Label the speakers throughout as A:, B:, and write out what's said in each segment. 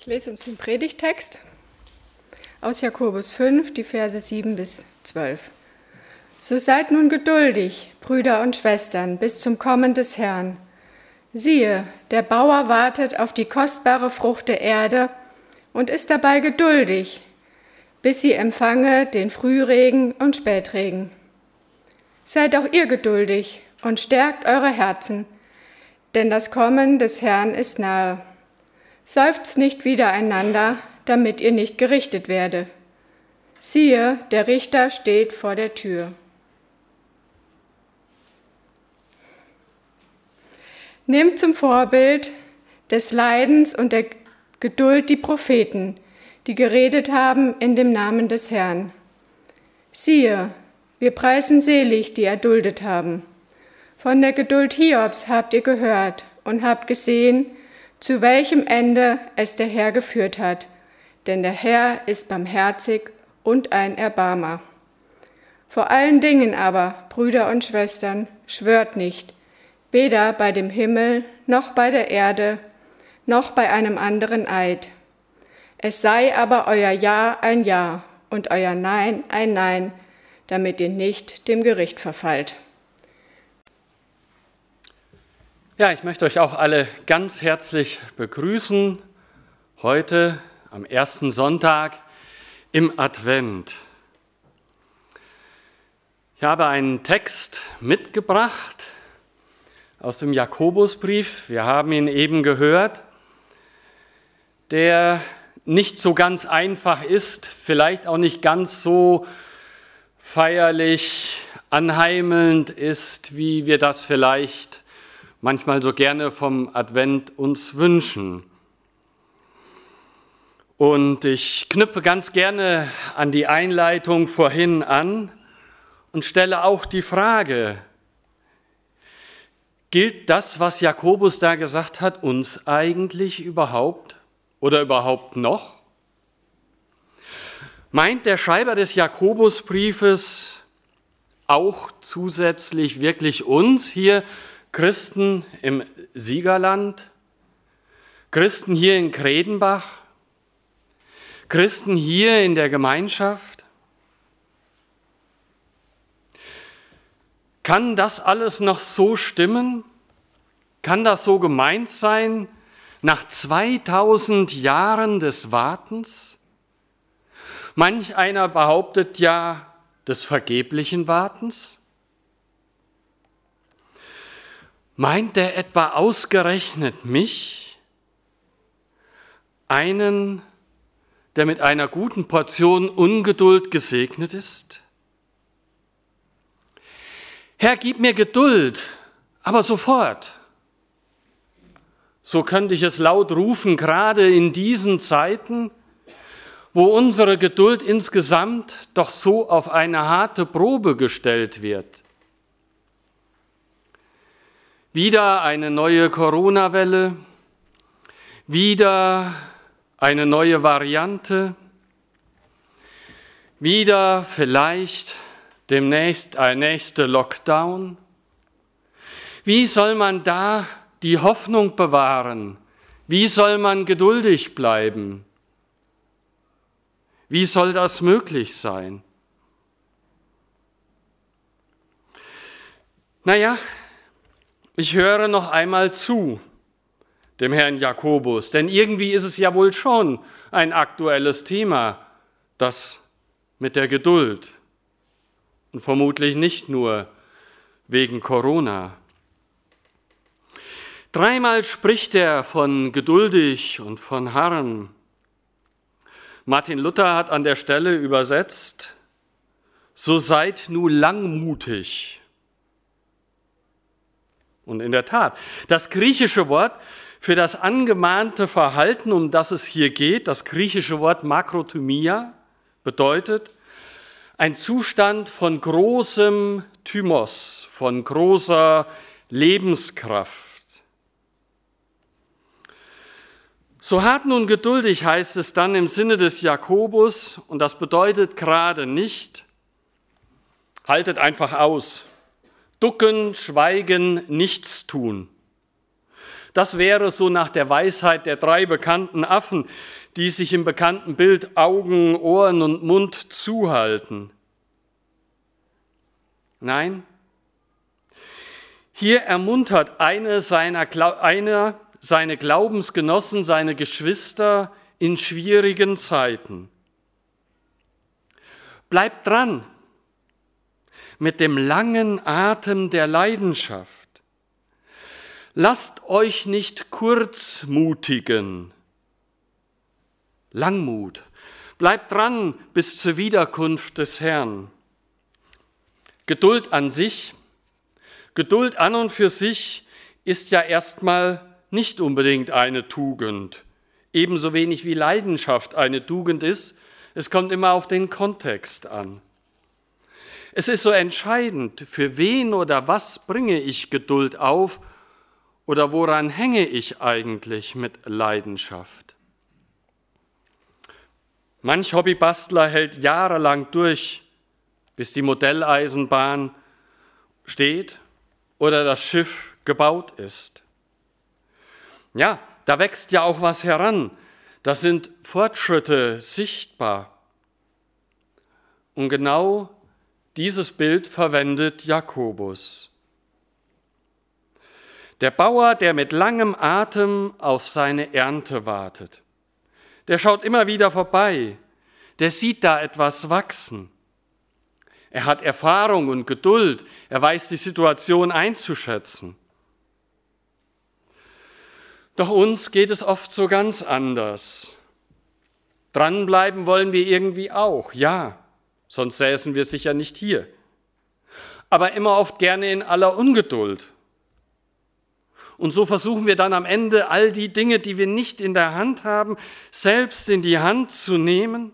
A: Ich lese uns den Predigtext aus Jakobus 5, die Verse 7 bis 12. So seid nun geduldig, Brüder und Schwestern, bis zum Kommen des Herrn. Siehe, der Bauer wartet auf die kostbare Frucht der Erde und ist dabei geduldig, bis sie empfange den Frühregen und Spätregen. Seid auch ihr geduldig und stärkt eure Herzen, denn das Kommen des Herrn ist nahe. Seufzt nicht wiedereinander, damit ihr nicht gerichtet werde. Siehe, der Richter steht vor der Tür. Nehmt zum Vorbild des Leidens und der Geduld die Propheten, die geredet haben in dem Namen des Herrn. Siehe, wir preisen selig, die erduldet haben. Von der Geduld Hiobs habt ihr gehört und habt gesehen, zu welchem Ende es der Herr geführt hat, denn der Herr ist barmherzig und ein Erbarmer. Vor allen Dingen aber, Brüder und Schwestern, schwört nicht, weder bei dem Himmel noch bei der Erde noch bei einem anderen Eid. Es sei aber euer Ja ein Ja und euer Nein ein Nein, damit ihr nicht dem Gericht verfallt.
B: Ja, ich möchte euch auch alle ganz herzlich begrüßen heute am ersten Sonntag im Advent. Ich habe einen Text mitgebracht aus dem Jakobusbrief. Wir haben ihn eben gehört, der nicht so ganz einfach ist, vielleicht auch nicht ganz so feierlich, anheimelnd ist, wie wir das vielleicht manchmal so gerne vom Advent uns wünschen. Und ich knüpfe ganz gerne an die Einleitung vorhin an und stelle auch die Frage, gilt das, was Jakobus da gesagt hat, uns eigentlich überhaupt oder überhaupt noch? Meint der Schreiber des Jakobusbriefes auch zusätzlich wirklich uns hier Christen im Siegerland, Christen hier in Kredenbach, Christen hier in der Gemeinschaft? Kann das alles noch so stimmen? Kann das so gemeint sein nach 2000 Jahren des Wartens? Manch einer behauptet ja des vergeblichen Wartens. Meint er etwa ausgerechnet mich, einen, der mit einer guten Portion Ungeduld gesegnet ist? Herr, gib mir Geduld, aber sofort. So könnte ich es laut rufen, gerade in diesen Zeiten, wo unsere Geduld insgesamt doch so auf eine harte Probe gestellt wird. Wieder eine neue Corona-Welle, wieder eine neue Variante, wieder vielleicht demnächst ein nächster Lockdown. Wie soll man da die Hoffnung bewahren? Wie soll man geduldig bleiben? Wie soll das möglich sein? Naja, ich höre noch einmal zu dem Herrn Jakobus, denn irgendwie ist es ja wohl schon ein aktuelles Thema, das mit der Geduld und vermutlich nicht nur wegen Corona. Dreimal spricht er von geduldig und von harren. Martin Luther hat an der Stelle übersetzt, so seid nun langmutig und in der Tat, das griechische Wort für das angemahnte Verhalten, um das es hier geht, das griechische Wort Makrothymia, bedeutet ein Zustand von großem Thymos, von großer Lebenskraft. So hart nun geduldig heißt es dann im Sinne des Jakobus, und das bedeutet gerade nicht, haltet einfach aus, Ducken, schweigen, nichts tun. Das wäre so nach der Weisheit der drei bekannten Affen, die sich im bekannten Bild Augen, Ohren und Mund zuhalten. Nein, hier ermuntert eine seiner, einer seine Glaubensgenossen, seine Geschwister in schwierigen Zeiten. Bleibt dran mit dem langen Atem der Leidenschaft. Lasst euch nicht kurzmutigen. Langmut. Bleibt dran bis zur Wiederkunft des Herrn. Geduld an sich, Geduld an und für sich ist ja erstmal nicht unbedingt eine Tugend, ebenso wenig wie Leidenschaft eine Tugend ist. Es kommt immer auf den Kontext an. Es ist so entscheidend, für wen oder was bringe ich Geduld auf oder woran hänge ich eigentlich mit Leidenschaft? Manch Hobbybastler hält jahrelang durch, bis die Modelleisenbahn steht oder das Schiff gebaut ist. Ja, da wächst ja auch was heran. Da sind Fortschritte sichtbar. Und genau dieses Bild verwendet Jakobus. Der Bauer, der mit langem Atem auf seine Ernte wartet, der schaut immer wieder vorbei, der sieht da etwas wachsen. Er hat Erfahrung und Geduld, er weiß die Situation einzuschätzen. Doch uns geht es oft so ganz anders. Dranbleiben wollen wir irgendwie auch, ja, sonst säßen wir sicher nicht hier. Aber immer oft gerne in aller Ungeduld und so versuchen wir dann am Ende all die Dinge, die wir nicht in der Hand haben, selbst in die Hand zu nehmen.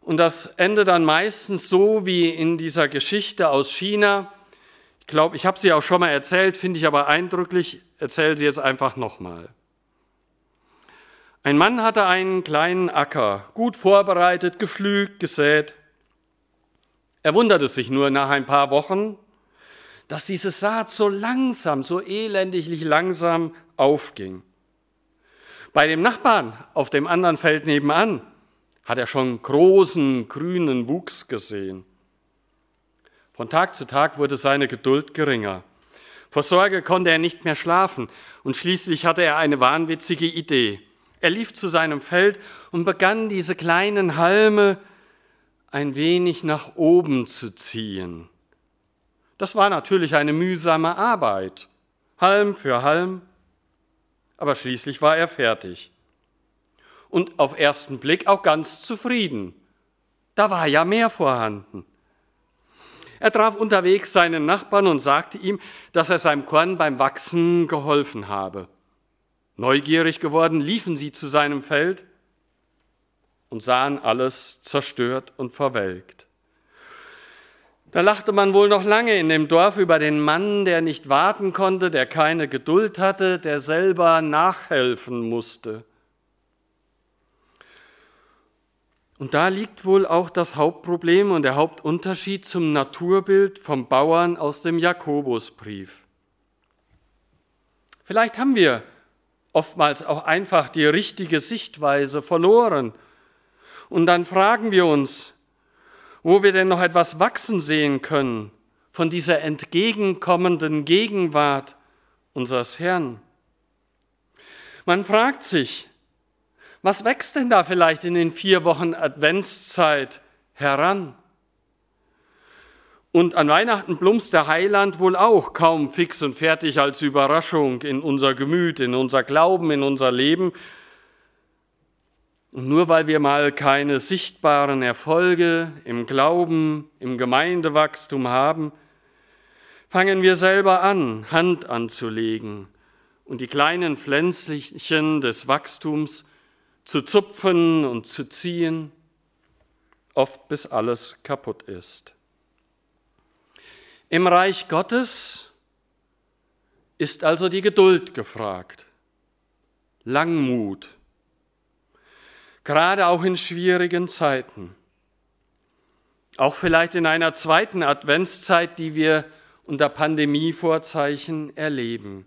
B: Und das endet dann meistens so wie in dieser Geschichte aus China. Ich glaube, ich habe sie auch schon mal erzählt, finde ich aber eindrücklich, erzähle sie jetzt einfach nochmal. Ein Mann hatte einen kleinen Acker, gut vorbereitet, gepflügt, gesät. Er wunderte sich nur nach ein paar Wochen, dass diese Saat so langsam, so elendiglich langsam aufging. Bei dem Nachbarn auf dem anderen Feld nebenan hat er schon großen grünen Wuchs gesehen. Von Tag zu Tag wurde seine Geduld geringer. Vor Sorge konnte er nicht mehr schlafen und schließlich hatte er eine wahnwitzige Idee. Er lief zu seinem Feld und begann diese kleinen Halme ein wenig nach oben zu ziehen. Das war natürlich eine mühsame Arbeit, Halm für Halm, aber schließlich war er fertig. Und auf ersten Blick auch ganz zufrieden. Da war ja mehr vorhanden. Er traf unterwegs seinen Nachbarn und sagte ihm, dass er seinem Korn beim Wachsen geholfen habe. Neugierig geworden, liefen sie zu seinem Feld und sahen alles zerstört und verwelkt. Da lachte man wohl noch lange in dem Dorf über den Mann, der nicht warten konnte, der keine Geduld hatte, der selber nachhelfen musste. Und da liegt wohl auch das Hauptproblem und der Hauptunterschied zum Naturbild vom Bauern aus dem Jakobusbrief. Vielleicht haben wir oftmals auch einfach die richtige Sichtweise verloren. Und dann fragen wir uns, wo wir denn noch etwas wachsen sehen können von dieser entgegenkommenden Gegenwart unseres Herrn. Man fragt sich, was wächst denn da vielleicht in den vier Wochen Adventszeit heran? Und an Weihnachten plumpst der Heiland wohl auch kaum fix und fertig als Überraschung in unser Gemüt, in unser Glauben, in unser Leben, und nur weil wir mal keine sichtbaren Erfolge im Glauben, im Gemeindewachstum haben, fangen wir selber an, Hand anzulegen und die kleinen Pflänzchen des Wachstums zu zupfen und zu ziehen, oft bis alles kaputt ist. Im Reich Gottes ist also die Geduld gefragt, Langmut, gerade auch in schwierigen Zeiten. Auch vielleicht in einer zweiten Adventszeit, die wir unter Pandemievorzeichen erleben.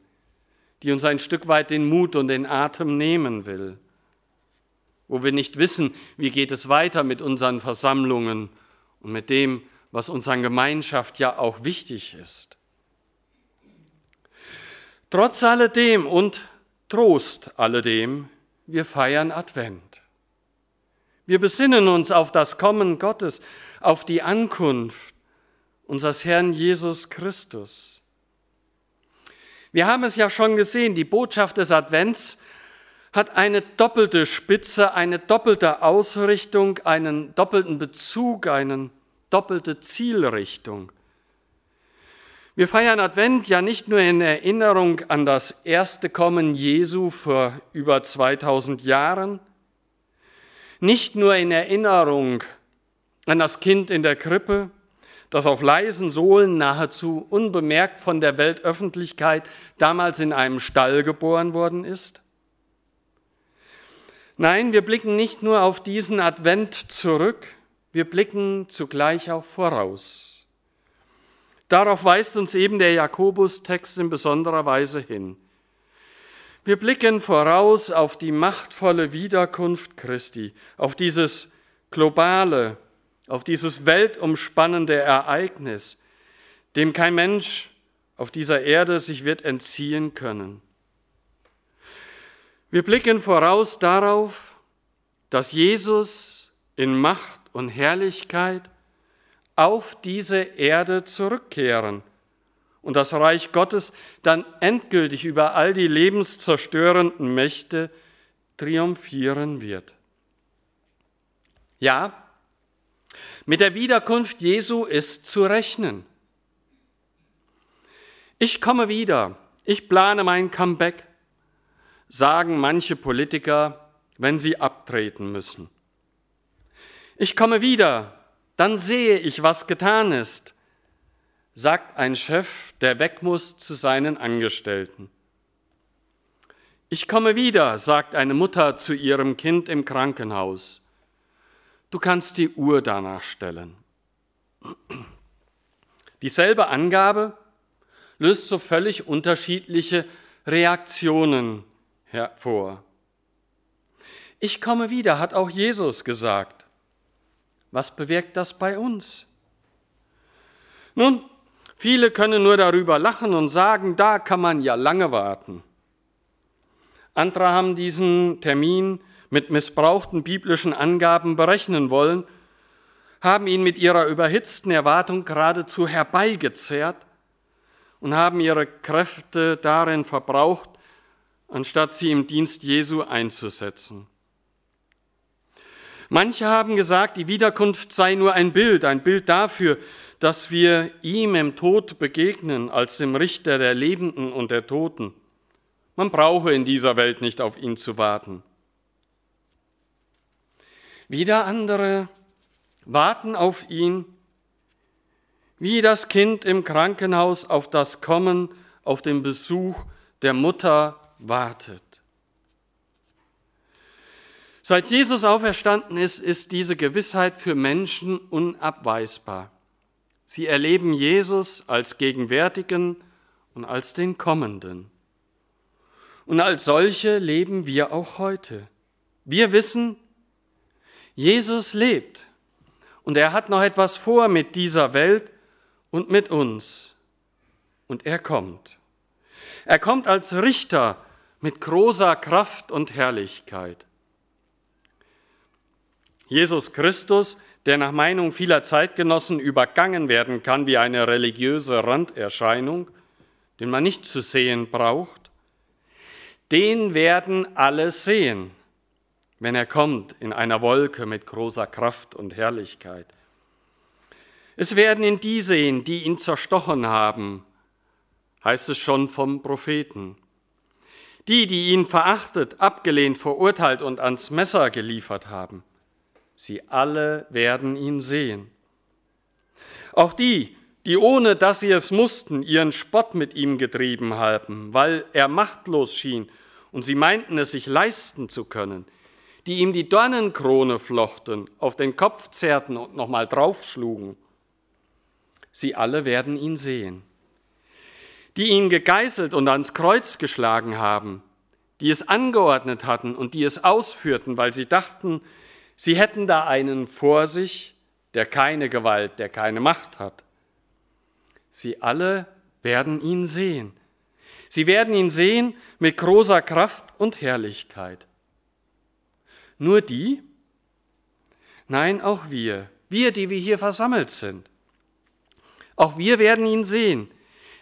B: die uns ein Stück weit den Mut und den Atem nehmen will, wo wir nicht wissen, wie geht es weiter mit unseren Versammlungen und mit dem, was uns an Gemeinschaft ja auch wichtig ist. Trotz alledem und Trost alledem, wir feiern Advent. Wir besinnen uns auf das Kommen Gottes, auf die Ankunft unseres Herrn Jesus Christus. Wir haben es ja schon gesehen, die Botschaft des Advents hat eine doppelte Spitze, eine doppelte Ausrichtung, einen doppelten Bezug, eine doppelte Zielrichtung. Wir feiern Advent ja nicht nur in Erinnerung an das erste Kommen Jesu vor über 2000 Jahren, nicht nur in Erinnerung an das Kind in der Krippe, das auf leisen Sohlen nahezu unbemerkt von der Weltöffentlichkeit damals in einem Stall geboren worden ist. Nein, wir blicken nicht nur auf diesen Advent zurück, wir blicken zugleich auch voraus. Darauf weist uns eben der Jakobus-Text in besonderer Weise hin. Wir blicken voraus auf die machtvolle Wiederkunft Christi, auf dieses globale, auf dieses weltumspannende Ereignis, dem kein Mensch auf dieser Erde sich wird entziehen können. Wir blicken voraus darauf, dass Jesus in Macht und Herrlichkeit auf diese Erde zurückkehren und das Reich Gottes dann endgültig über all die lebenszerstörenden Mächte triumphieren wird. Ja, mit der Wiederkunft Jesu ist zu rechnen. Ich komme wieder, ich plane mein Comeback, sagen manche Politiker, wenn sie abtreten müssen. Ich komme wieder, dann sehe ich, was getan ist, sagt ein Chef, der weg muss zu seinen Angestellten. Ich komme wieder, sagt eine Mutter zu ihrem Kind im Krankenhaus. Du kannst die Uhr danach stellen. Dieselbe Angabe löst so völlig unterschiedliche Reaktionen hervor. Ich komme wieder, hat auch Jesus gesagt. Was bewirkt das bei uns? Nun, viele können nur darüber lachen und sagen, da kann man ja lange warten. Andere haben diesen Termin mit missbrauchten biblischen Angaben berechnen wollen, haben ihn mit ihrer überhitzten Erwartung geradezu herbeigezerrt und haben ihre Kräfte darin verbraucht, anstatt sie im Dienst Jesu einzusetzen. Manche haben gesagt, die Wiederkunft sei nur ein Bild, ein Bild dafür, dass wir ihm im Tod begegnen als dem Richter der Lebenden und der Toten. Man brauche in dieser Welt nicht auf ihn zu warten. Wieder andere warten auf ihn, wie das Kind im Krankenhaus auf das Kommen, auf den Besuch der Mutter wartet. Seit Jesus auferstanden ist, ist diese Gewissheit für Menschen unabweisbar. Sie erleben Jesus als gegenwärtigen und als den kommenden. Und als solche leben wir auch heute. Wir wissen, Jesus lebt und er hat noch etwas vor mit dieser Welt und mit uns. Und er kommt. Er kommt als Richter mit großer Kraft und Herrlichkeit. Jesus Christus, der nach Meinung vieler Zeitgenossen übergangen werden kann wie eine religiöse Randerscheinung, den man nicht zu sehen braucht, den werden alle sehen, wenn er kommt in einer Wolke mit großer Kraft und Herrlichkeit. Es werden ihn die sehen, die ihn zerstochen haben, heißt es schon vom Propheten. Die, die ihn verachtet, abgelehnt, verurteilt und ans Messer geliefert haben. Sie alle werden ihn sehen. Auch die, die ohne dass sie es mussten, ihren Spott mit ihm getrieben haben, weil er machtlos schien und sie meinten es sich leisten zu können, die ihm die Dornenkrone flochten, auf den Kopf zerrten und nochmal draufschlugen. Sie alle werden ihn sehen. die ihn gegeißelt und ans Kreuz geschlagen haben, die es angeordnet hatten und die es ausführten, weil sie dachten, sie hätten da einen vor sich, der keine Gewalt, der keine Macht hat. Sie alle werden ihn sehen. Sie werden ihn sehen mit großer Kraft und Herrlichkeit. Nur die? Nein, auch wir, wir, die wir hier versammelt sind. Auch wir werden ihn sehen,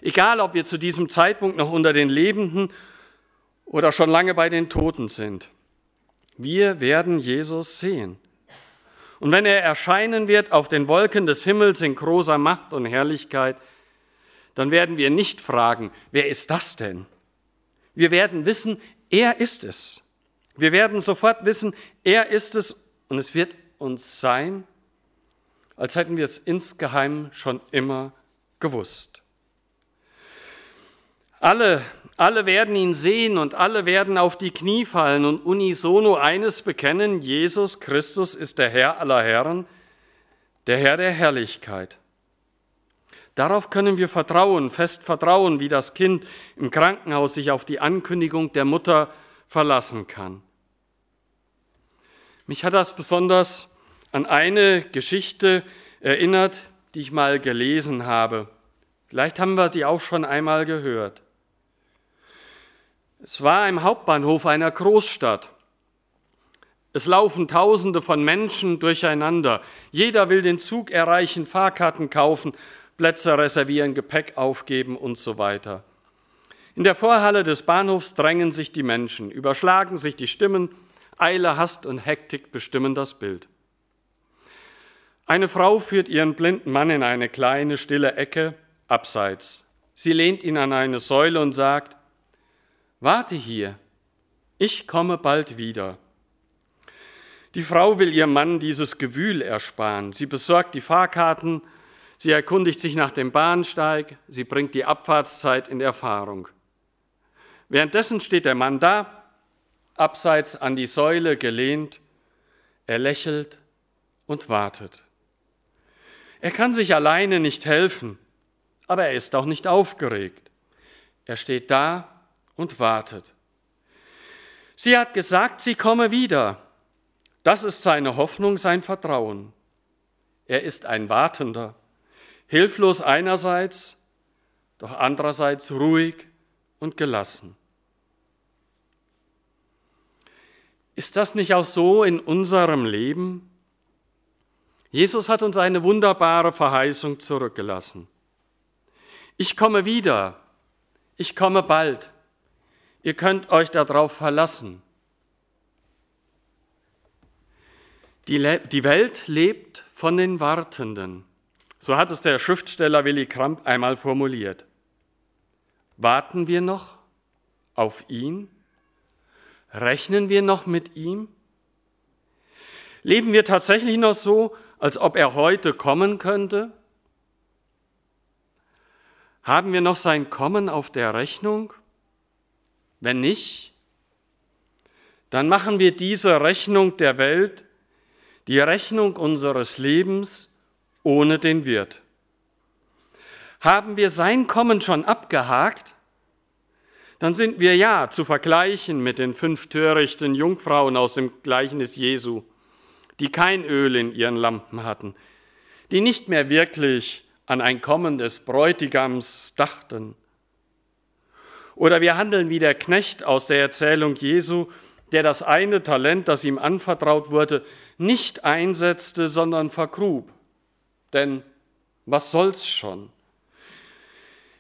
B: egal ob wir zu diesem Zeitpunkt noch unter den Lebenden oder schon lange bei den Toten sind. Wir werden Jesus sehen. Und wenn er erscheinen wird auf den Wolken des Himmels in großer Macht und Herrlichkeit, dann werden wir nicht fragen, wer ist das denn? Wir werden wissen, er ist es. Wir werden sofort wissen, er ist es und es wird uns sein, als hätten wir es insgeheim schon immer gewusst. Alle, alle werden ihn sehen und alle werden auf die Knie fallen und unisono eines bekennen, Jesus Christus ist der Herr aller Herren, der Herr der Herrlichkeit. Darauf können wir vertrauen, fest vertrauen, wie das Kind im Krankenhaus sich auf die Ankündigung der Mutter verlassen kann. Mich hat das besonders an eine Geschichte erinnert, die ich mal gelesen habe. Vielleicht haben wir sie auch schon einmal gehört. Es war im Hauptbahnhof einer Großstadt. Es laufen Tausende von Menschen durcheinander. Jeder will den Zug erreichen, Fahrkarten kaufen Plätze reservieren, Gepäck aufgeben und so weiter. In der Vorhalle des Bahnhofs drängen sich die Menschen, überschlagen sich die Stimmen, Eile, Hast und Hektik bestimmen das Bild. Eine Frau führt ihren blinden Mann in eine kleine, stille Ecke, abseits. Sie lehnt ihn an eine Säule und sagt, Warte hier, ich komme bald wieder. Die Frau will ihrem Mann dieses Gewühl ersparen. Sie besorgt die Fahrkarten Sie erkundigt sich nach dem Bahnsteig, sie bringt die Abfahrtszeit in Erfahrung. Währenddessen steht der Mann da, abseits an die Säule gelehnt, er lächelt und wartet. Er kann sich alleine nicht helfen, aber er ist auch nicht aufgeregt. Er steht da und wartet. Sie hat gesagt, sie komme wieder. Das ist seine Hoffnung, sein Vertrauen. Er ist ein Wartender. Hilflos einerseits, doch andererseits ruhig und gelassen. Ist das nicht auch so in unserem Leben? Jesus hat uns eine wunderbare Verheißung zurückgelassen. Ich komme wieder, ich komme bald. Ihr könnt euch darauf verlassen. Die, die Welt lebt von den Wartenden. So hat es der Schriftsteller Willy Kramp einmal formuliert. Warten wir noch auf ihn? Rechnen wir noch mit ihm? Leben wir tatsächlich noch so, als ob er heute kommen könnte? Haben wir noch sein Kommen auf der Rechnung? Wenn nicht, dann machen wir diese Rechnung der Welt, die Rechnung unseres Lebens, ohne den Wirt. Haben wir sein Kommen schon abgehakt, dann sind wir ja zu vergleichen mit den fünf törichten Jungfrauen aus dem Gleichnis Jesu, die kein Öl in ihren Lampen hatten, die nicht mehr wirklich an ein Kommen des Bräutigams dachten. Oder wir handeln wie der Knecht aus der Erzählung Jesu, der das eine Talent, das ihm anvertraut wurde, nicht einsetzte, sondern vergrub denn was soll's schon?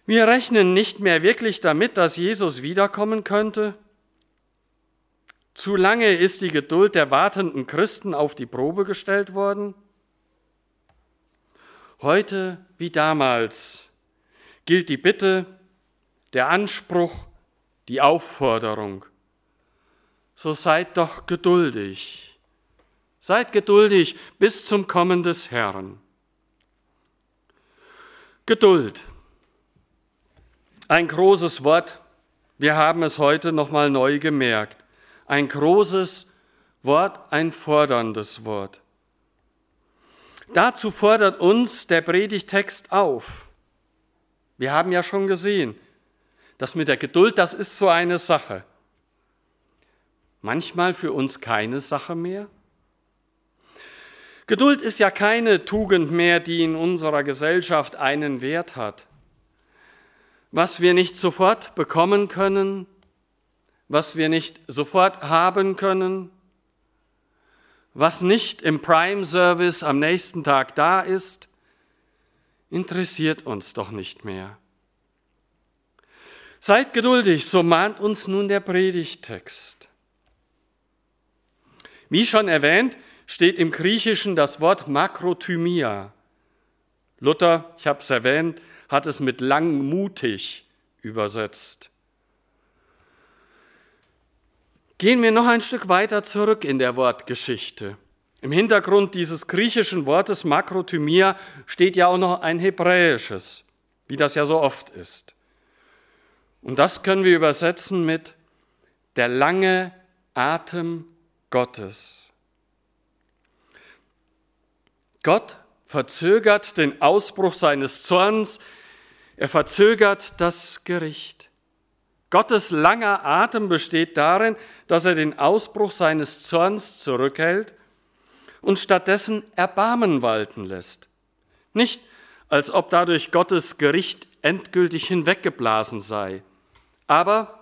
B: Wir rechnen nicht mehr wirklich damit, dass Jesus wiederkommen könnte. Zu lange ist die Geduld der wartenden Christen auf die Probe gestellt worden. Heute wie damals gilt die Bitte, der Anspruch, die Aufforderung. So seid doch geduldig. Seid geduldig bis zum Kommen des Herrn. Geduld. Ein großes Wort. Wir haben es heute nochmal neu gemerkt. Ein großes Wort, ein forderndes Wort. Dazu fordert uns der Predigtext auf. Wir haben ja schon gesehen, Das mit der Geduld, das ist so eine Sache. Manchmal für uns keine Sache mehr. Geduld ist ja keine Tugend mehr, die in unserer Gesellschaft einen Wert hat. Was wir nicht sofort bekommen können, was wir nicht sofort haben können, was nicht im Prime Service am nächsten Tag da ist, interessiert uns doch nicht mehr. Seid geduldig, so mahnt uns nun der Predigtext. Wie schon erwähnt, steht im Griechischen das Wort Makrothymia. Luther, ich habe es erwähnt, hat es mit langmutig übersetzt. Gehen wir noch ein Stück weiter zurück in der Wortgeschichte. Im Hintergrund dieses griechischen Wortes Makrothymia steht ja auch noch ein hebräisches, wie das ja so oft ist. Und das können wir übersetzen mit der lange Atem Gottes. Gott verzögert den Ausbruch seines Zorns, er verzögert das Gericht. Gottes langer Atem besteht darin, dass er den Ausbruch seines Zorns zurückhält und stattdessen Erbarmen walten lässt. Nicht, als ob dadurch Gottes Gericht endgültig hinweggeblasen sei, aber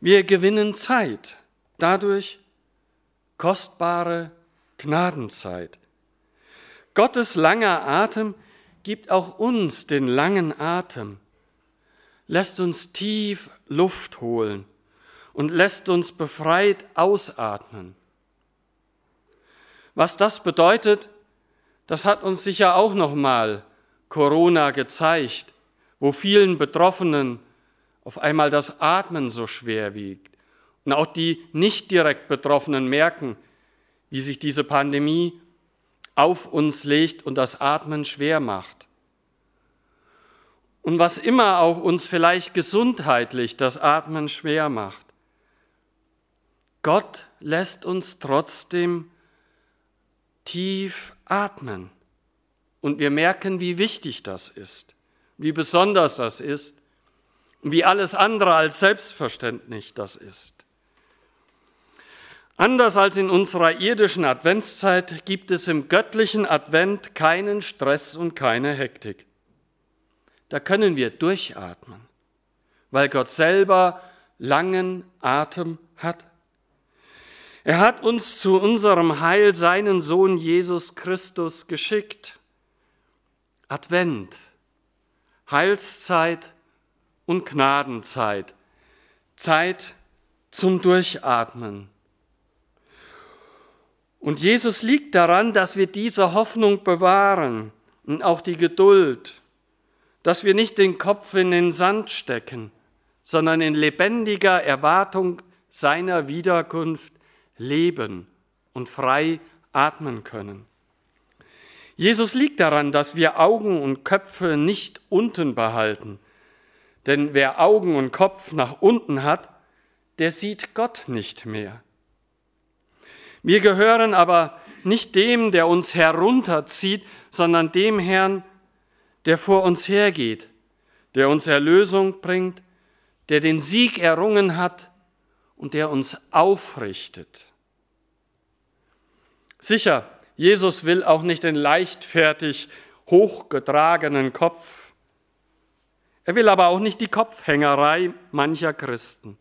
B: wir gewinnen Zeit, dadurch kostbare Gnadenzeit. Gottes langer Atem gibt auch uns den langen Atem, lässt uns tief Luft holen und lässt uns befreit ausatmen. Was das bedeutet, das hat uns sicher auch noch mal Corona gezeigt, wo vielen Betroffenen auf einmal das Atmen so schwer wiegt. Und auch die nicht direkt Betroffenen merken, wie sich diese Pandemie auf uns legt und das Atmen schwer macht. Und was immer auch uns vielleicht gesundheitlich das Atmen schwer macht. Gott lässt uns trotzdem tief atmen. Und wir merken, wie wichtig das ist, wie besonders das ist wie alles andere als selbstverständlich das ist. Anders als in unserer irdischen Adventszeit gibt es im göttlichen Advent keinen Stress und keine Hektik. Da können wir durchatmen, weil Gott selber langen Atem hat. Er hat uns zu unserem Heil seinen Sohn Jesus Christus geschickt. Advent, Heilszeit und Gnadenzeit, Zeit zum Durchatmen. Und Jesus liegt daran, dass wir diese Hoffnung bewahren und auch die Geduld, dass wir nicht den Kopf in den Sand stecken, sondern in lebendiger Erwartung seiner Wiederkunft leben und frei atmen können. Jesus liegt daran, dass wir Augen und Köpfe nicht unten behalten. Denn wer Augen und Kopf nach unten hat, der sieht Gott nicht mehr. Wir gehören aber nicht dem, der uns herunterzieht, sondern dem Herrn, der vor uns hergeht, der uns Erlösung bringt, der den Sieg errungen hat und der uns aufrichtet. Sicher, Jesus will auch nicht den leichtfertig hochgetragenen Kopf. Er will aber auch nicht die Kopfhängerei mancher Christen.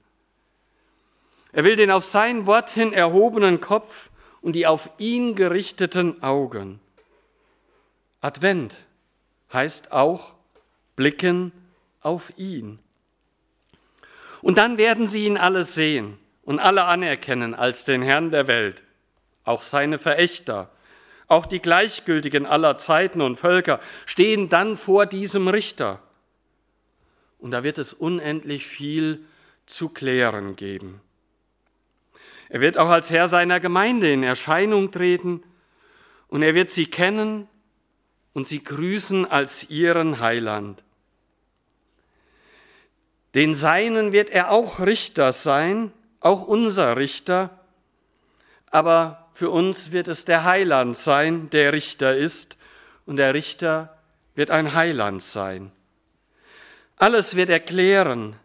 B: Er will den auf sein Wort hin erhobenen Kopf und die auf ihn gerichteten Augen. Advent heißt auch blicken auf ihn. Und dann werden sie ihn alle sehen und alle anerkennen als den Herrn der Welt, auch seine Verächter, auch die Gleichgültigen aller Zeiten und Völker stehen dann vor diesem Richter. Und da wird es unendlich viel zu klären geben. Er wird auch als Herr seiner Gemeinde in Erscheinung treten und er wird sie kennen und sie grüßen als ihren Heiland. Den Seinen wird er auch Richter sein, auch unser Richter, aber für uns wird es der Heiland sein, der Richter ist, und der Richter wird ein Heiland sein. Alles wird erklären,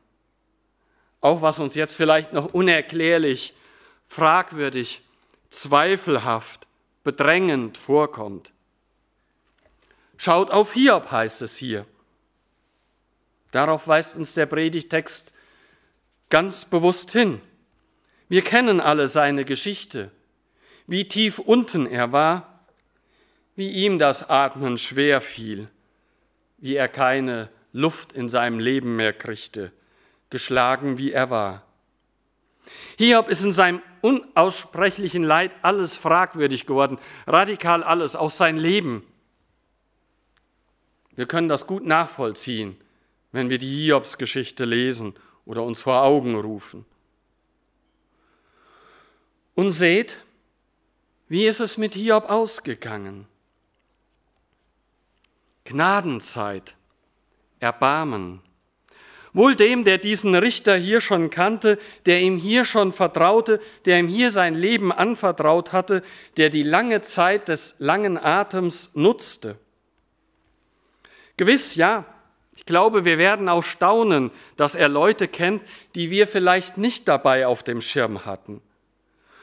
B: auch was uns jetzt vielleicht noch unerklärlich, fragwürdig, zweifelhaft, bedrängend vorkommt. Schaut auf Hiob, heißt es hier. Darauf weist uns der Predigtext ganz bewusst hin. Wir kennen alle seine Geschichte, wie tief unten er war, wie ihm das Atmen schwer fiel, wie er keine Luft in seinem Leben mehr kriegte, geschlagen wie er war. Hiob ist in seinem unaussprechlichen Leid alles fragwürdig geworden, radikal alles, auch sein Leben. Wir können das gut nachvollziehen, wenn wir die Hiobs-Geschichte lesen oder uns vor Augen rufen. Und seht, wie ist es mit Hiob ausgegangen? Gnadenzeit, Erbarmen. Wohl dem, der diesen Richter hier schon kannte, der ihm hier schon vertraute, der ihm hier sein Leben anvertraut hatte, der die lange Zeit des langen Atems nutzte. Gewiss, ja, ich glaube, wir werden auch staunen, dass er Leute kennt, die wir vielleicht nicht dabei auf dem Schirm hatten.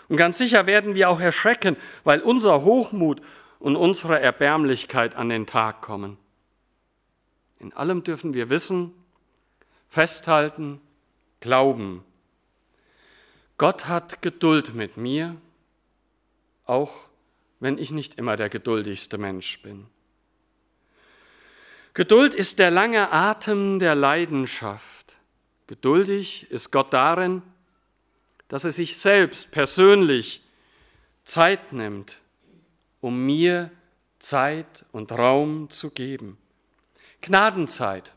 B: Und ganz sicher werden wir auch erschrecken, weil unser Hochmut und unsere Erbärmlichkeit an den Tag kommen. In allem dürfen wir wissen, festhalten, glauben. Gott hat Geduld mit mir, auch wenn ich nicht immer der geduldigste Mensch bin. Geduld ist der lange Atem der Leidenschaft. Geduldig ist Gott darin, dass er sich selbst persönlich Zeit nimmt, um mir Zeit und Raum zu geben. Gnadenzeit,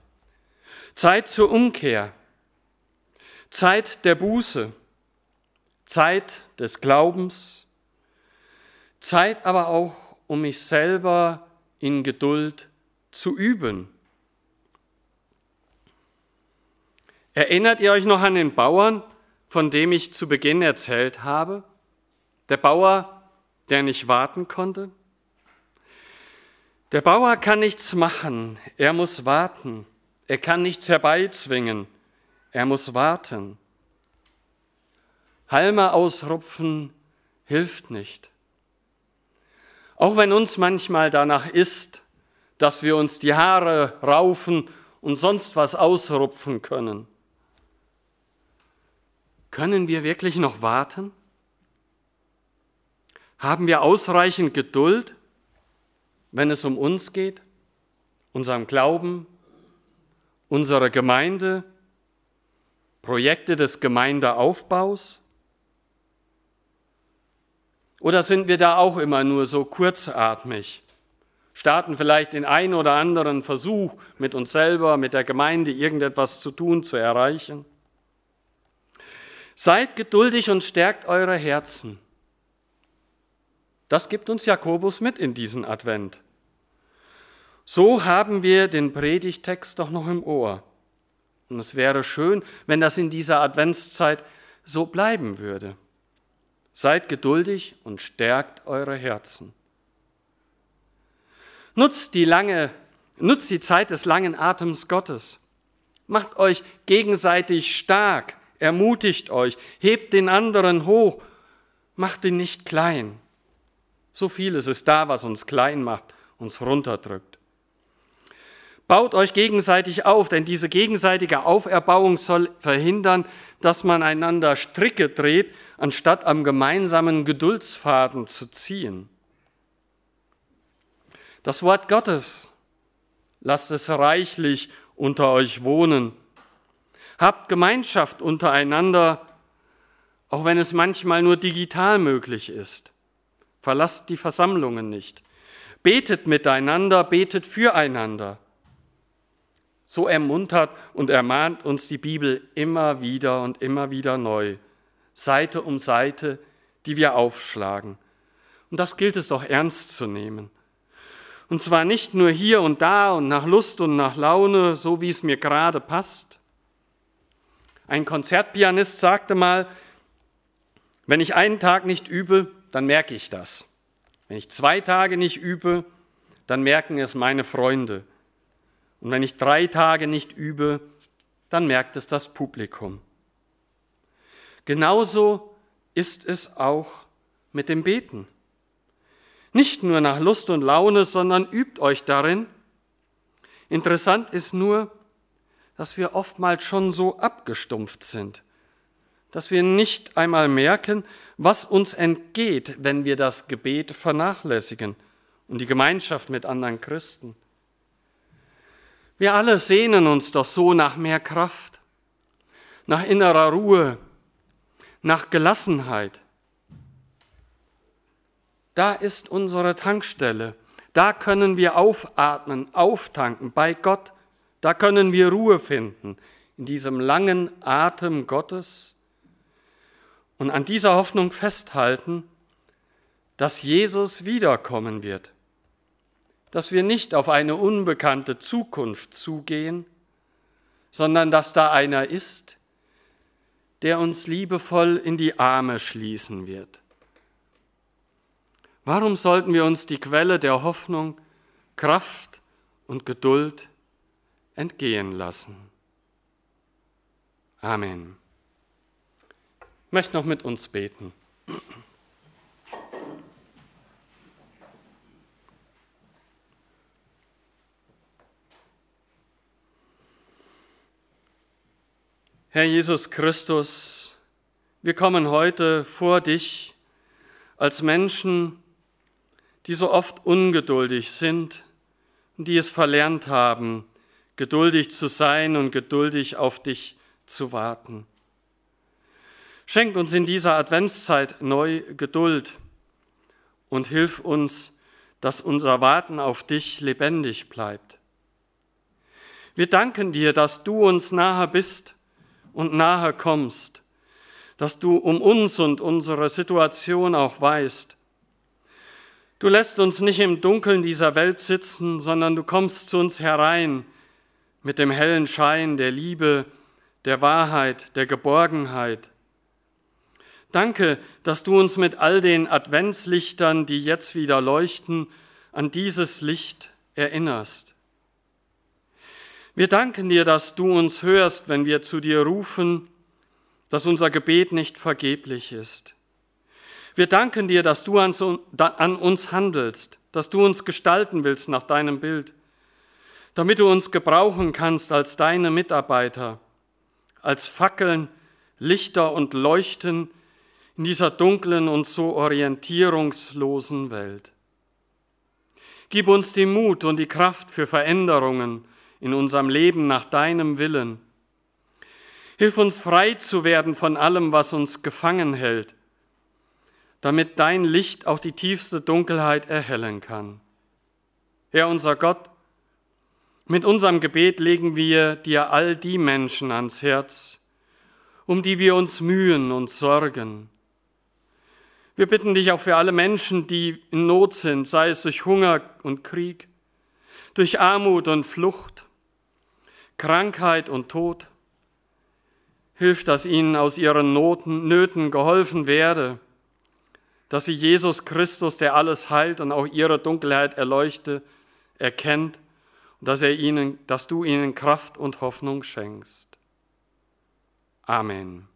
B: Zeit zur Umkehr, Zeit der Buße, Zeit des Glaubens, Zeit aber auch, um mich selber in Geduld zu üben. Erinnert ihr euch noch an den Bauern, von dem ich zu Beginn erzählt habe? Der Bauer, der nicht warten konnte? Der Bauer kann nichts machen, er muss warten. Er kann nichts herbeizwingen, er muss warten. Halme ausrupfen hilft nicht. Auch wenn uns manchmal danach ist, dass wir uns die Haare raufen und sonst was ausrupfen können. Können wir wirklich noch warten? Haben wir ausreichend Geduld, wenn es um uns geht, unserem Glauben, unserer Gemeinde, Projekte des Gemeindeaufbaus? Oder sind wir da auch immer nur so kurzatmig? Starten vielleicht den einen oder anderen Versuch, mit uns selber, mit der Gemeinde irgendetwas zu tun, zu erreichen? Seid geduldig und stärkt eure Herzen. Das gibt uns Jakobus mit in diesen Advent. So haben wir den Predigtext doch noch im Ohr. Und es wäre schön, wenn das in dieser Adventszeit so bleiben würde. Seid geduldig und stärkt eure Herzen. Nutzt die lange, nutzt die Zeit des langen Atems Gottes. Macht euch gegenseitig stark, ermutigt euch, hebt den anderen hoch, macht ihn nicht klein. So vieles ist da, was uns klein macht, uns runterdrückt. Baut euch gegenseitig auf, denn diese gegenseitige Auferbauung soll verhindern, dass man einander Stricke dreht, anstatt am gemeinsamen Geduldsfaden zu ziehen. Das Wort Gottes, lasst es reichlich unter euch wohnen. Habt Gemeinschaft untereinander, auch wenn es manchmal nur digital möglich ist. Verlasst die Versammlungen nicht. Betet miteinander, betet füreinander. So ermuntert und ermahnt uns die Bibel immer wieder und immer wieder neu, Seite um Seite, die wir aufschlagen. Und das gilt es doch ernst zu nehmen. Und zwar nicht nur hier und da und nach Lust und nach Laune, so wie es mir gerade passt. Ein Konzertpianist sagte mal, wenn ich einen Tag nicht übe, dann merke ich das. Wenn ich zwei Tage nicht übe, dann merken es meine Freunde. Und wenn ich drei Tage nicht übe, dann merkt es das Publikum. Genauso ist es auch mit dem Beten. Nicht nur nach Lust und Laune, sondern übt euch darin. Interessant ist nur, dass wir oftmals schon so abgestumpft sind, dass wir nicht einmal merken, was uns entgeht, wenn wir das Gebet vernachlässigen und die Gemeinschaft mit anderen Christen. Wir alle sehnen uns doch so nach mehr Kraft, nach innerer Ruhe, nach Gelassenheit. Da ist unsere Tankstelle. Da können wir aufatmen, auftanken bei Gott. Da können wir Ruhe finden in diesem langen Atem Gottes und an dieser Hoffnung festhalten, dass Jesus wiederkommen wird, dass wir nicht auf eine unbekannte Zukunft zugehen, sondern dass da einer ist, der uns liebevoll in die Arme schließen wird. Warum sollten wir uns die Quelle der Hoffnung, Kraft und Geduld entgehen lassen? Amen. Ich möchte noch mit uns beten. Herr Jesus Christus, wir kommen heute vor dich als Menschen, die so oft ungeduldig sind und die es verlernt haben, geduldig zu sein und geduldig auf dich zu warten. Schenk uns in dieser Adventszeit neu Geduld und hilf uns, dass unser Warten auf dich lebendig bleibt. Wir danken dir, dass du uns nahe bist und nahe kommst, dass du um uns und unsere Situation auch weißt. Du lässt uns nicht im Dunkeln dieser Welt sitzen, sondern du kommst zu uns herein mit dem hellen Schein der Liebe, der Wahrheit, der Geborgenheit. Danke, dass du uns mit all den Adventslichtern, die jetzt wieder leuchten, an dieses Licht erinnerst. Wir danken dir, dass du uns hörst, wenn wir zu dir rufen, dass unser Gebet nicht vergeblich ist. Wir danken dir, dass du an uns handelst, dass du uns gestalten willst nach deinem Bild, damit du uns gebrauchen kannst als deine Mitarbeiter, als Fackeln, Lichter und Leuchten in dieser dunklen und so orientierungslosen Welt. Gib uns den Mut und die Kraft für Veränderungen in unserem Leben nach deinem Willen. Hilf uns frei zu werden von allem, was uns gefangen hält, damit dein Licht auch die tiefste Dunkelheit erhellen kann. Herr unser Gott, mit unserem Gebet legen wir dir all die Menschen ans Herz, um die wir uns mühen und sorgen. Wir bitten dich auch für alle Menschen, die in Not sind, sei es durch Hunger und Krieg, durch Armut und Flucht, Krankheit und Tod. Hilf, dass ihnen aus ihren Noten, Nöten geholfen werde, dass sie Jesus Christus, der alles heilt und auch ihre Dunkelheit erleuchte, erkennt und dass, er ihnen, dass du ihnen Kraft und Hoffnung schenkst. Amen.